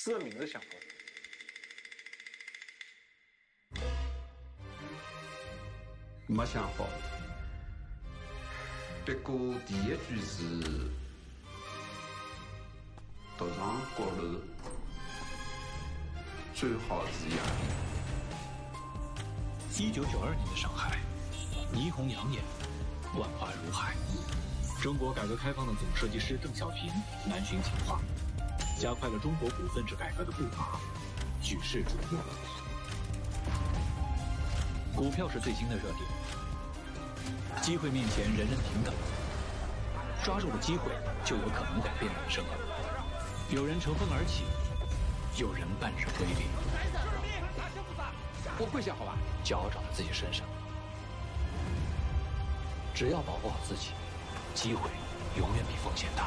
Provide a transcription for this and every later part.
四个名字想过。没想好。不过第一句是“独上高楼，最好是夜一九九二年的上海，霓虹养眼，万花如海。中国改革开放的总设计师邓小平南巡讲话，加快了中国股份制改革的步伐，举世瞩目。股票是最新的热点，机会面前人人平等，抓住了机会就有可能改变人生。有人乘风而起，有人半日归零。我跪下好吧？脚长在自己身上，只要保护好自己，机会永远比风险大。《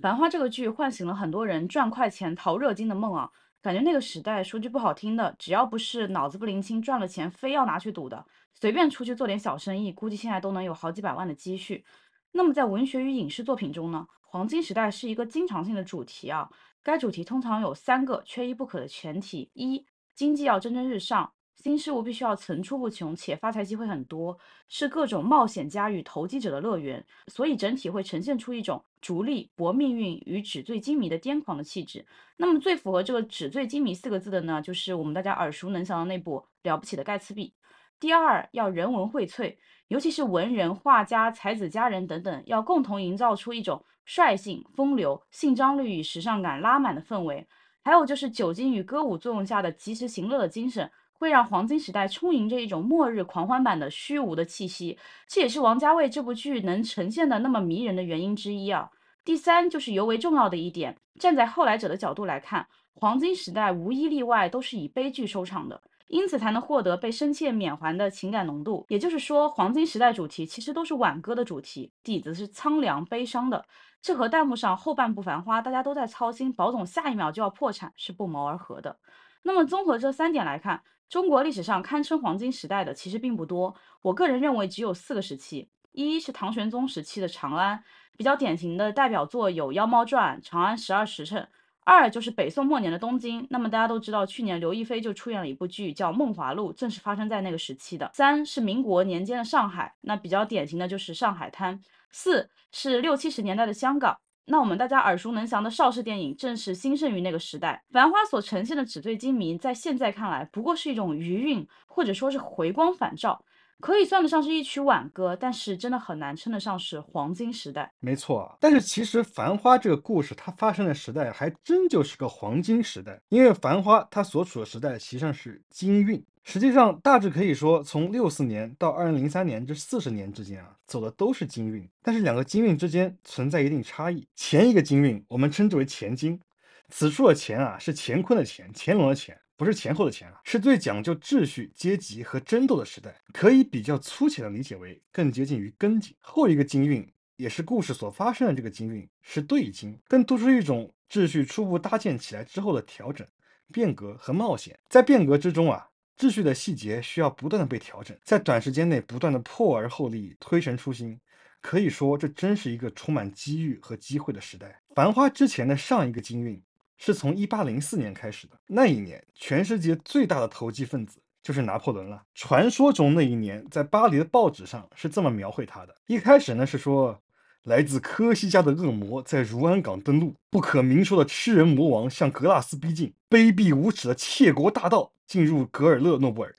繁花》这个剧唤醒了很多人赚快钱、淘热金的梦啊！感觉那个时代，说句不好听的，只要不是脑子不灵清，赚了钱非要拿去赌的，随便出去做点小生意，估计现在都能有好几百万的积蓄。那么在文学与影视作品中呢，黄金时代是一个经常性的主题啊。该主题通常有三个缺一不可的前提：一、经济要蒸蒸日上。新事物必须要层出不穷，且发财机会很多，是各种冒险家与投机者的乐园，所以整体会呈现出一种逐利搏命运与纸醉金迷的癫狂的气质。那么最符合这个纸醉金迷四个字的呢，就是我们大家耳熟能详的那部了不起的盖茨比。第二，要人文荟萃，尤其是文人、画家、才子佳人等等，要共同营造出一种率性、风流、性张力与时尚感拉满的氛围。还有就是酒精与歌舞作用下的及时行乐的精神。会让黄金时代充盈着一种末日狂欢版的虚无的气息，这也是王家卫这部剧能呈现的那么迷人的原因之一啊。第三就是尤为重要的一点，站在后来者的角度来看，黄金时代无一例外都是以悲剧收场的，因此才能获得被深切缅怀的情感浓度。也就是说，黄金时代主题其实都是挽歌的主题，底子是苍凉悲伤的，这和弹幕上后半部繁花大家都在操心保总下一秒就要破产是不谋而合的。那么综合这三点来看。中国历史上堪称黄金时代的其实并不多，我个人认为只有四个时期：一是唐玄宗时期的长安，比较典型的代表作有《妖猫传》《长安十二时辰》；二就是北宋末年的东京，那么大家都知道，去年刘亦菲就出演了一部剧叫《梦华录》，正是发生在那个时期的；三是民国年间的上海，那比较典型的就是上海滩；四是六七十年代的香港。那我们大家耳熟能详的邵氏电影，正是兴盛于那个时代。《繁花》所呈现的纸醉金迷，在现在看来，不过是一种余韵，或者说是回光返照，可以算得上是一曲挽歌，但是真的很难称得上是黄金时代。没错，但是其实《繁花》这个故事，它发生的时代还真就是个黄金时代，因为《繁花》它所处的时代实际上是金运。实际上，大致可以说，从六四年到二零零三年这四十年之间啊，走的都是金运。但是两个金运之间存在一定差异。前一个金运，我们称之为前金，此处的钱啊，是乾坤的乾，乾隆的乾，不是前后的前啊，是最讲究秩序、阶级和争斗的时代，可以比较粗浅的理解为更接近于根金。后一个金运，也是故事所发生的这个金运，是兑金，更突出一种秩序初步搭建起来之后的调整、变革和冒险。在变革之中啊。秩序的细节需要不断的被调整，在短时间内不断的破而后立，推陈出新。可以说，这真是一个充满机遇和机会的时代。繁花之前的上一个金运，是从一八零四年开始的。那一年，全世界最大的投机分子就是拿破仑了。传说中那一年，在巴黎的报纸上是这么描绘他的：一开始呢是说。来自科西嘉的恶魔在如安港登陆，不可明说的吃人魔王向格拉斯逼近，卑鄙无耻的窃国大盗进入格尔勒诺布尔。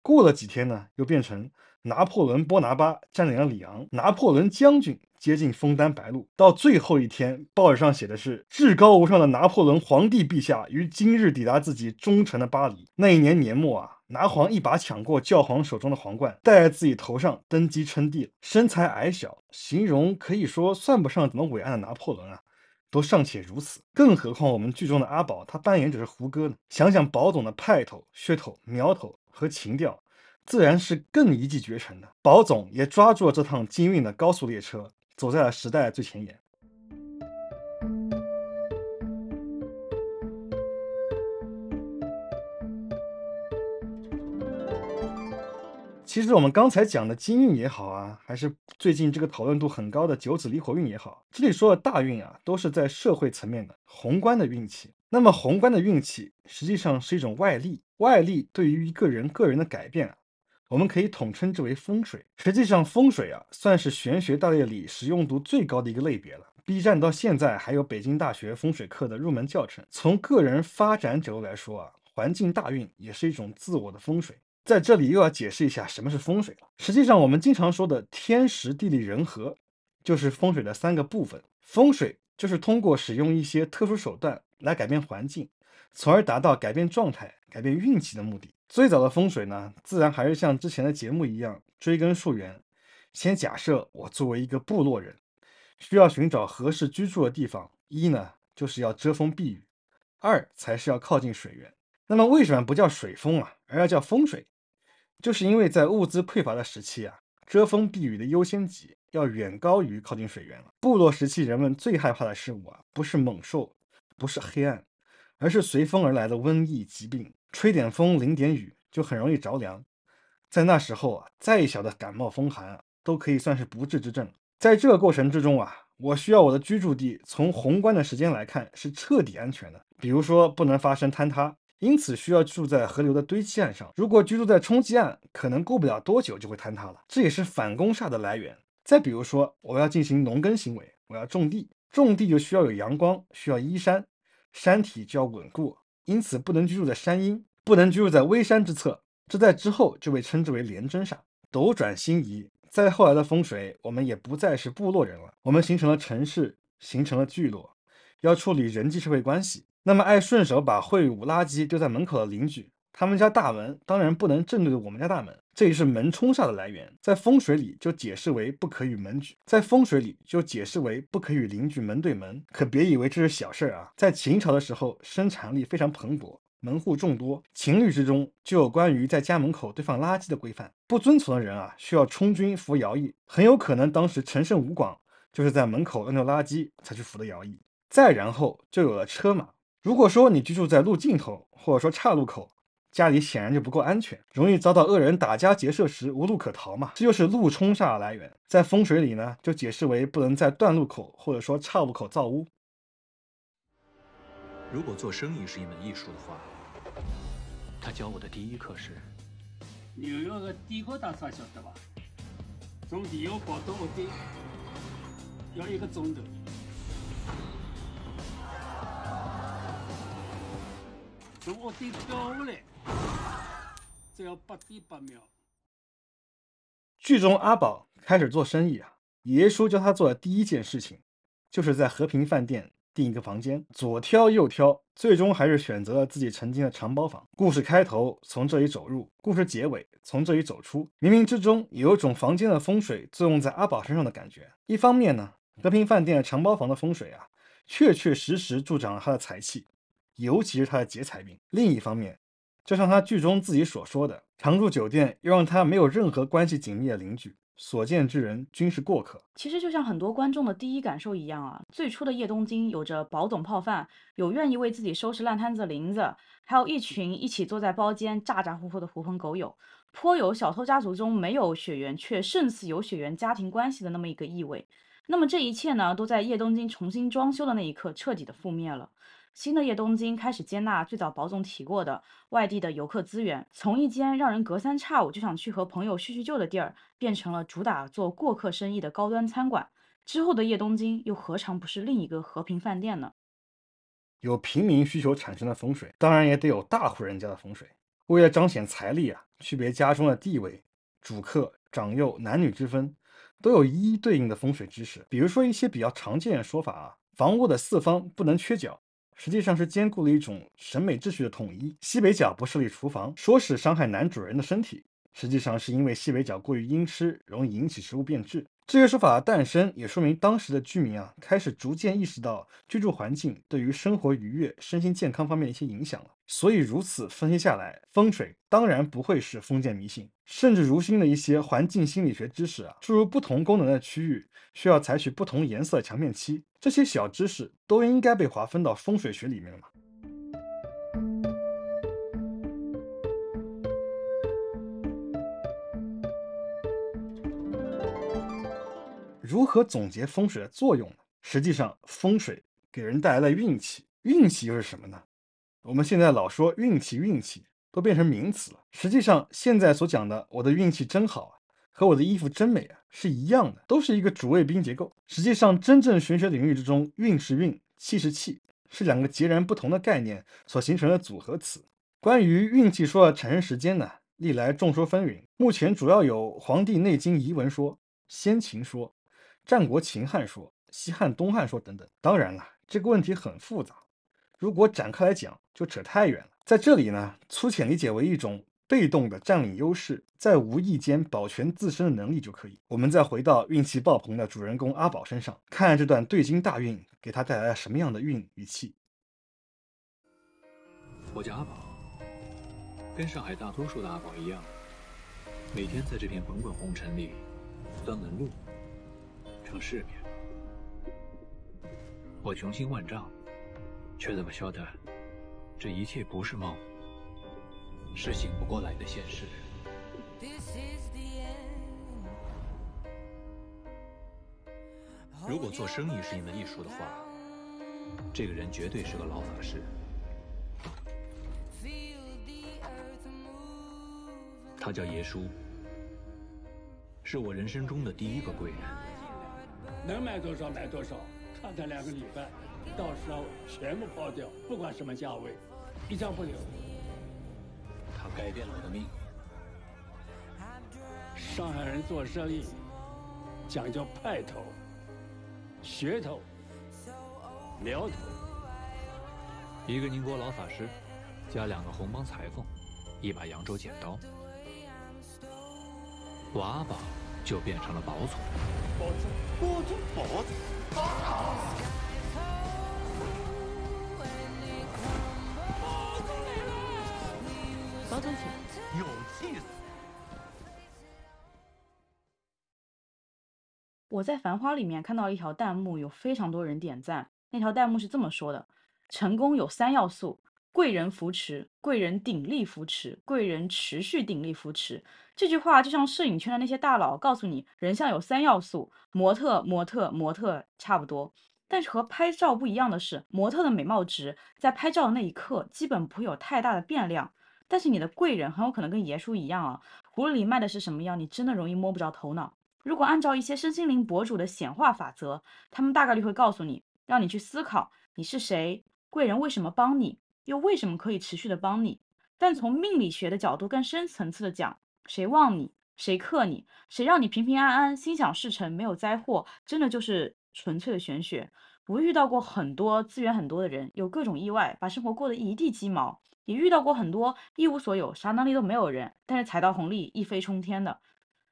过了几天呢，又变成拿破仑·波拿巴占领了里昂，拿破仑将军接近枫丹白露。到最后一天，报纸上写的是至高无上的拿破仑皇帝陛下于今日抵达自己忠诚的巴黎。那一年年末啊。拿皇一把抢过教皇手中的皇冠，戴在自己头上，登基称帝了。身材矮小，形容可以说算不上怎么伟岸的拿破仑啊，都尚且如此，更何况我们剧中的阿宝，他扮演者是胡歌呢？想想宝总的派头、噱头、苗头和情调，自然是更一骑绝尘的。宝总也抓住了这趟金运的高速列车，走在了时代最前沿。其实我们刚才讲的金运也好啊，还是最近这个讨论度很高的九紫离火运也好，这里说的大运啊，都是在社会层面的，宏观的运气。那么宏观的运气实际上是一种外力，外力对于一个人个人的改变啊。我们可以统称之为风水。实际上风水啊，算是玄学大类里实用度最高的一个类别了。B 站到现在还有北京大学风水课的入门教程。从个人发展角度来说啊，环境大运也是一种自我的风水。在这里又要解释一下什么是风水了。实际上，我们经常说的天时地利人和，就是风水的三个部分。风水就是通过使用一些特殊手段来改变环境，从而达到改变状态、改变运气的目的。最早的风水呢，自然还是像之前的节目一样追根溯源。先假设我作为一个部落人。需要寻找合适居住的地方，一呢就是要遮风避雨，二才是要靠近水源。那么为什么不叫水风啊，而要叫风水？就是因为在物资匮乏的时期啊，遮风避雨的优先级要远高于靠近水源了。部落时期人们最害怕的事物啊，不是猛兽，不是黑暗，而是随风而来的瘟疫疾病。吹点风，淋点雨，就很容易着凉。在那时候啊，再小的感冒风寒，都可以算是不治之症。在这个过程之中啊，我需要我的居住地从宏观的时间来看是彻底安全的，比如说不能发生坍塌，因此需要住在河流的堆积岸上。如果居住在冲积岸，可能过不了多久就会坍塌了，这也是反攻煞的来源。再比如说，我要进行农耕行为，我要种地，种地就需要有阳光，需要依山，山体就要稳固，因此不能居住在山阴，不能居住在微山之侧，这在之后就被称之为连贞煞。斗转星移。再后来的风水，我们也不再是部落人了，我们形成了城市，形成了聚落，要处理人际社会关系。那么爱顺手把秽物垃圾丢在门口的邻居，他们家大门当然不能正对着我们家大门，这也是门冲煞的来源。在风水里就解释为不可与门举，在风水里就解释为不可与邻居门对门。可别以为这是小事儿啊，在秦朝的时候，生产力非常蓬勃。门户众多，情律之中就有关于在家门口堆放垃圾的规范。不遵从的人啊，需要充军服徭役，很有可能当时陈胜吴广就是在门口扔掉垃圾才去服的徭役。再然后就有了车马。如果说你居住在路尽头，或者说岔路口，家里显然就不够安全，容易遭到恶人打家劫舍时无路可逃嘛。这就是路冲煞的来源。在风水里呢，就解释为不能在断路口或者说岔路口造屋。如果做生意是一门艺术的话，他教我的第一课是：纽约的底壳大厦晓得吧？从地下跑到屋顶要一个钟头，从屋顶掉下来只要八点八秒。剧中阿宝开始做生意啊，爷爷叔教他做的第一件事情，就是在和平饭店。订一个房间，左挑右挑，最终还是选择了自己曾经的长包房。故事开头从这里走入，故事结尾从这里走出，冥冥之中有一种房间的风水作用在阿宝身上的感觉。一方面呢，和平饭店的长包房的风水啊，确确实实助长了他的财气，尤其是他的劫财运。另一方面，就像他剧中自己所说的，常住酒店又让他没有任何关系紧密的邻居。所见之人均是过客。其实就像很多观众的第一感受一样啊，最初的叶东京有着保总泡饭，有愿意为自己收拾烂摊子的林子，还有一群一起坐在包间咋咋呼呼的狐朋狗友，颇有小偷家族中没有血缘却胜似有血缘家庭关系的那么一个意味。那么这一切呢，都在叶东京重新装修的那一刻彻底的覆灭了。新的叶东京开始接纳最早保总提过的外地的游客资源，从一间让人隔三差五就想去和朋友叙叙旧的地儿，变成了主打做过客生意的高端餐馆。之后的叶东京又何尝不是另一个和平饭店呢？有平民需求产生的风水，当然也得有大户人家的风水。为了彰显财力啊，区别家中的地位、主客、长幼、男女之分，都有一一对应的风水知识。比如说一些比较常见的说法啊，房屋的四方不能缺角。实际上是兼顾了一种审美秩序的统一。西北角不设立厨房，说是伤害男主人的身体，实际上是因为西北角过于阴湿，容易引起食物变质。这些说法的诞生，也说明当时的居民啊，开始逐渐意识到居住环境对于生活愉悦、身心健康方面的一些影响了。所以如此分析下来，风水当然不会是封建迷信，甚至如今的一些环境心理学知识啊，诸如不同功能的区域需要采取不同颜色墙面漆，这些小知识都应该被划分到风水学里面了如何总结风水的作用呢？实际上，风水给人带来了运气，运气又是什么呢？我们现在老说运气，运气都变成名词了。实际上，现在所讲的“我的运气真好啊”和“我的衣服真美啊”是一样的，都是一个主谓宾结构。实际上，真正玄学领域之中，运是运，气是气，是两个截然不同的概念所形成的组合词。关于运气说的产生时间呢，历来众说纷纭。目前主要有《黄帝内经》遗文说、先秦说、战国秦汉说、西汉东汉说等等。当然了，这个问题很复杂。如果展开来讲，就扯太远了。在这里呢，粗浅理解为一种被动的占领优势，在无意间保全自身的能力就可以。我们再回到运气爆棚的主人公阿宝身上，看看这段对金大运给他带来了什么样的运与气。我叫阿宝，跟上海大多数的阿宝一样，每天在这片滚滚红尘里钻门路、撑世面。我雄心万丈。却怎么晓得，这一切不是梦，是醒不过来的现实。如果做生意是一门艺术的话，这个人绝对是个老法师。他叫爷叔，是我人生中的第一个贵人。能买多少买多少，看他两个礼拜。到时候全部抛掉，不管什么价位，一张不留。他改变了我的命运。上海人做生意讲究派头、噱头、苗头。一个宁波老法师，加两个红帮裁缝，一把扬州剪刀，我阿宝就变成了宝总。宝总，宝总，宝总。有气势。我在《繁花》里面看到一条弹幕，有非常多人点赞。那条弹幕是这么说的：成功有三要素，贵人扶持，贵人鼎力扶持，贵人持续鼎力扶持。这句话就像摄影圈的那些大佬告诉你，人像有三要素，模特、模特、模特，差不多。但是和拍照不一样的是，模特的美貌值在拍照的那一刻基本不会有太大的变量。但是你的贵人很有可能跟爷叔一样啊，葫芦里卖的是什么药，你真的容易摸不着头脑。如果按照一些身心灵博主的显化法则，他们大概率会告诉你，让你去思考你是谁，贵人为什么帮你，又为什么可以持续的帮你。但从命理学的角度更深层次的讲，谁旺你，谁克你，谁让你平平安安、心想事成、没有灾祸，真的就是纯粹的玄学。我遇到过很多资源很多的人，有各种意外，把生活过得一地鸡毛。也遇到过很多一无所有、啥能力都没有人，但是踩到红利一飞冲天的。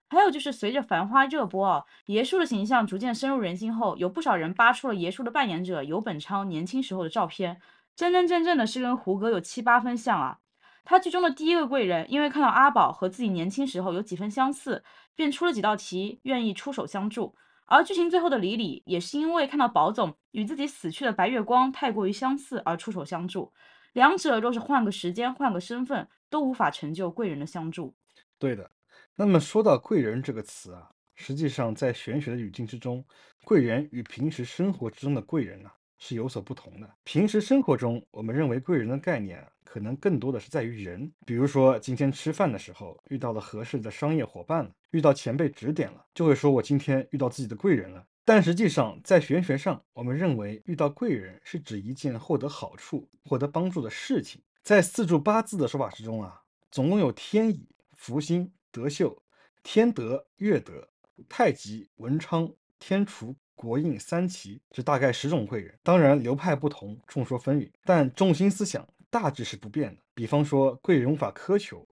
还有就是随着《繁花》热播啊，爷叔的形象逐渐深入人心后，有不少人扒出了爷叔的扮演者游本昌年轻时候的照片，真真正正的是跟胡歌有七八分像啊。他剧中的第一个贵人，因为看到阿宝和自己年轻时候有几分相似，便出了几道题，愿意出手相助。而剧情最后的李李，也是因为看到宝总与自己死去的白月光太过于相似而出手相助。两者若是换个时间、换个身份，都无法成就贵人的相助。对的。那么说到贵人这个词啊，实际上在玄学的语境之中，贵人与平时生活之中的贵人呢是有所不同的。平时生活中，我们认为贵人的概念可能更多的是在于人，比如说今天吃饭的时候遇到了合适的商业伙伴了，遇到前辈指点了，就会说我今天遇到自己的贵人了。但实际上，在玄学上，我们认为遇到贵人是指一件获得好处、获得帮助的事情。在四柱八字的说法之中啊，总共有天乙、福星、德秀、天德、月德、太极、文昌、天厨、国印三奇，这大概十种贵人。当然流派不同，众说纷纭，但中心思想大致是不变的。比方说，贵人无法苛求，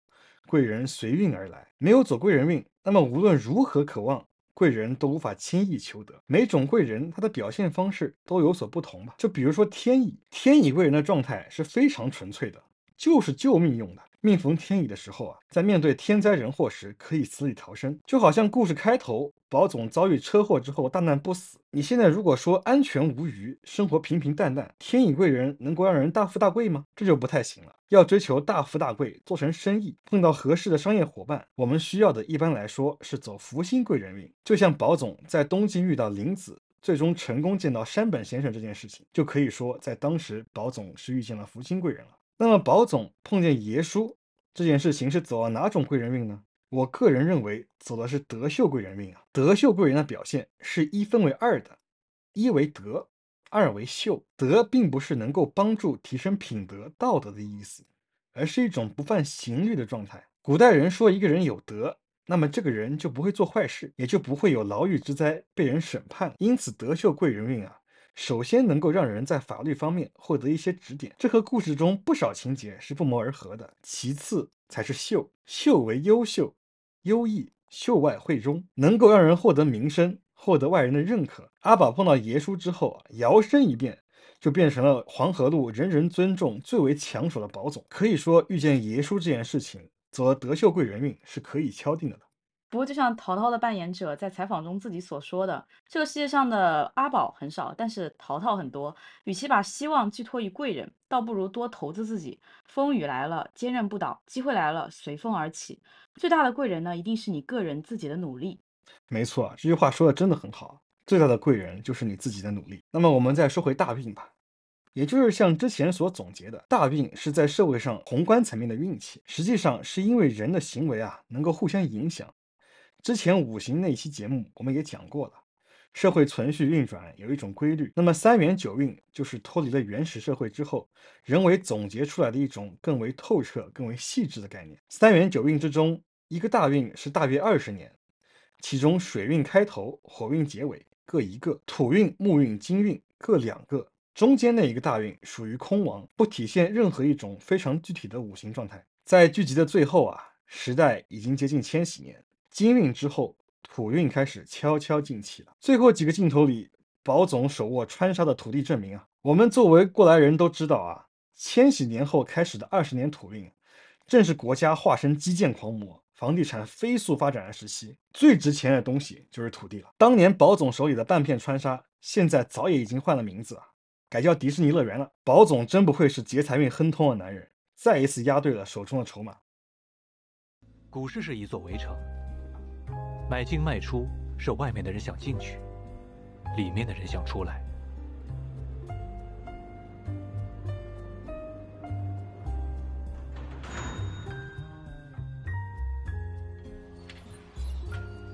贵人随运而来，没有走贵人运，那么无论如何渴望。贵人都无法轻易求得，每种贵人他的表现方式都有所不同吧。就比如说天乙，天乙贵人的状态是非常纯粹的，就是救命用的。命逢天乙的时候啊，在面对天灾人祸时可以死里逃生，就好像故事开头宝总遭遇车祸之后大难不死。你现在如果说安全无虞，生活平平淡淡，天乙贵人能够让人大富大贵吗？这就不太行了。要追求大富大贵，做成生意，碰到合适的商业伙伴，我们需要的一般来说是走福星贵人运。就像宝总在东京遇到林子，最终成功见到山本先生这件事情，就可以说在当时宝总是遇见了福星贵人了。那么宝总碰见爷叔这件事情是走了哪种贵人运呢？我个人认为走的是德秀贵人运啊。德秀贵人的表现是一分为二的，一为德，二为秀。德并不是能够帮助提升品德道德的意思，而是一种不犯刑律的状态。古代人说一个人有德，那么这个人就不会做坏事，也就不会有牢狱之灾被人审判。因此，德秀贵人运啊。首先能够让人在法律方面获得一些指点，这和故事中不少情节是不谋而合的。其次才是秀，秀为优秀、优异、秀外慧中，能够让人获得名声，获得外人的认可。阿宝碰到爷叔之后啊，摇身一变，就变成了黄河路人人尊重、最为抢手的宝总。可以说，遇见爷叔这件事情，走了德秀贵人运是可以敲定的了。不过，就像陶陶的扮演者在采访中自己所说的，这个世界上的阿宝很少，但是陶陶很多。与其把希望寄托于贵人，倒不如多投资自己。风雨来了，坚韧不倒；机会来了，随风而起。最大的贵人呢，一定是你个人自己的努力。没错，这句话说的真的很好。最大的贵人就是你自己的努力。那么，我们再说回大病吧，也就是像之前所总结的，大病是在社会上宏观层面的运气，实际上是因为人的行为啊，能够互相影响。之前五行那期节目我们也讲过了，社会存续运转有一种规律。那么三元九运就是脱离了原始社会之后，人为总结出来的一种更为透彻、更为细致的概念。三元九运之中，一个大运是大约二十年，其中水运开头，火运结尾各一个，土运、木运、金运各两个，中间那一个大运属于空亡，不体现任何一种非常具体的五行状态。在剧集的最后啊，时代已经接近千禧年。金运之后，土运开始悄悄进气了。最后几个镜头里，宝总手握川沙的土地证明啊，我们作为过来人都知道啊，千禧年后开始的二十年土运，正是国家化身基建狂魔、房地产飞速发展的时期。最值钱的东西就是土地了。当年宝总手里的半片川沙，现在早也已经换了名字啊，改叫迪士尼乐园了。宝总真不愧是劫财运亨通的男人，再一次押对了手中的筹码。股市是一座围城。买进卖出是外面的人想进去，里面的人想出来。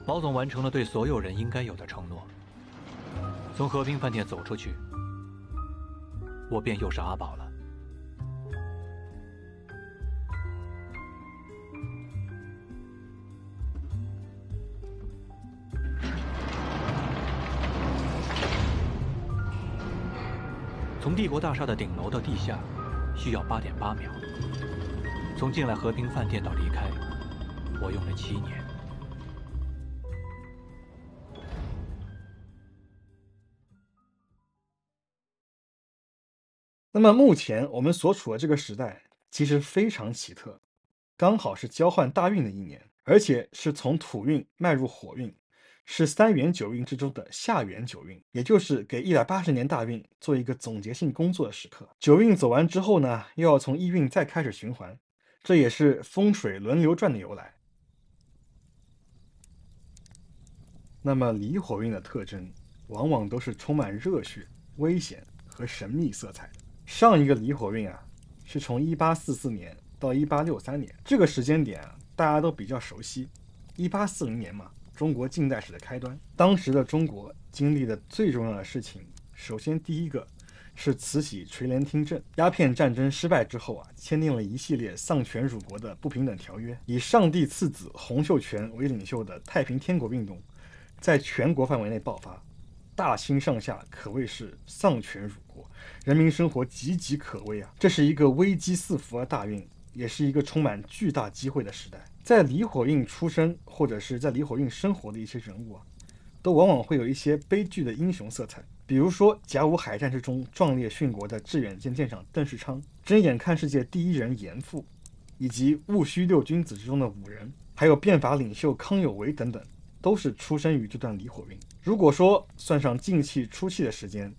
包总完成了对所有人应该有的承诺。从和平饭店走出去，我便又是阿宝了。从帝国大厦的顶楼到地下，需要八点八秒。从进来和平饭店到离开，我用了七年。那么目前我们所处的这个时代其实非常奇特，刚好是交换大运的一年，而且是从土运迈入火运。是三元九运之中的下元九运，也就是给一百八十年大运做一个总结性工作的时刻。九运走完之后呢，又要从一运再开始循环，这也是风水轮流转的由来。那么离火运的特征，往往都是充满热血、危险和神秘色彩。上一个离火运啊，是从一八四四年到一八六三年，这个时间点啊，大家都比较熟悉，一八四零年嘛。中国近代史的开端，当时的中国经历的最重要的事情，首先第一个是慈禧垂帘听政。鸦片战争失败之后啊，签订了一系列丧权辱国的不平等条约。以上帝次子洪秀全为领袖的太平天国运动，在全国范围内爆发，大清上下可谓是丧权辱国，人民生活岌岌可危啊！这是一个危机四伏的大运，也是一个充满巨大机会的时代。在离火运出生或者是在离火运生活的一些人物啊，都往往会有一些悲剧的英雄色彩。比如说甲午海战之中壮烈殉国的致远舰舰长邓世昌，睁眼看世界第一人严复，以及戊戌六君子之中的五人，还有变法领袖康有为等等，都是出生于这段离火运。如果说算上进气出气的时间，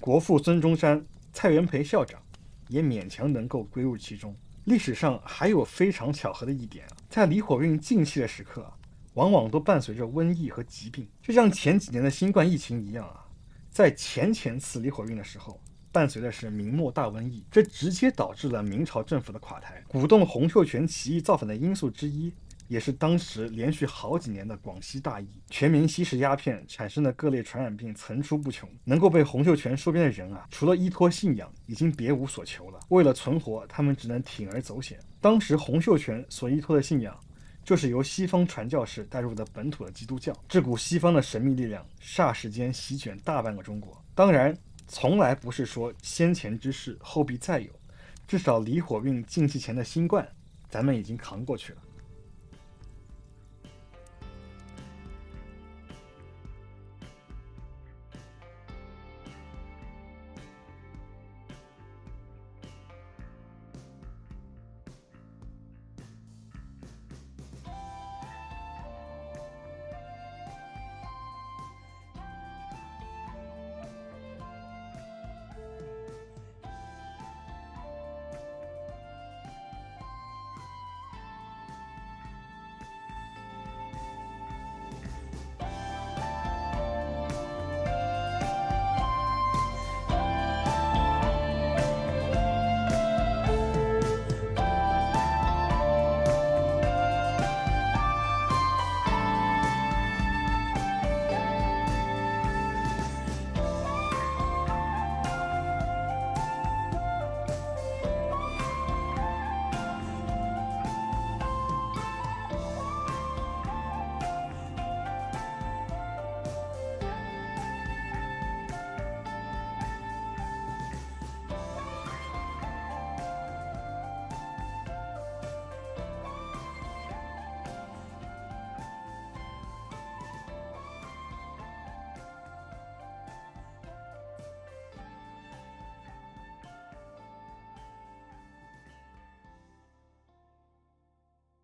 国父孙中山、蔡元培校长也勉强能够归入其中。历史上还有非常巧合的一点，在离火运近期的时刻，往往都伴随着瘟疫和疾病，就像前几年的新冠疫情一样啊，在前前次离火运的时候，伴随的是明末大瘟疫，这直接导致了明朝政府的垮台。鼓动洪秀全起义造反的因素之一。也是当时连续好几年的广西大疫，全民吸食鸦片产生的各类传染病层出不穷。能够被洪秀全收编的人啊，除了依托信仰，已经别无所求了。为了存活，他们只能铤而走险。当时洪秀全所依托的信仰，就是由西方传教士带入的本土的基督教。这股西方的神秘力量，霎时间席卷大半个中国。当然，从来不是说先前之事后必再有，至少离火运近期前的新冠，咱们已经扛过去了。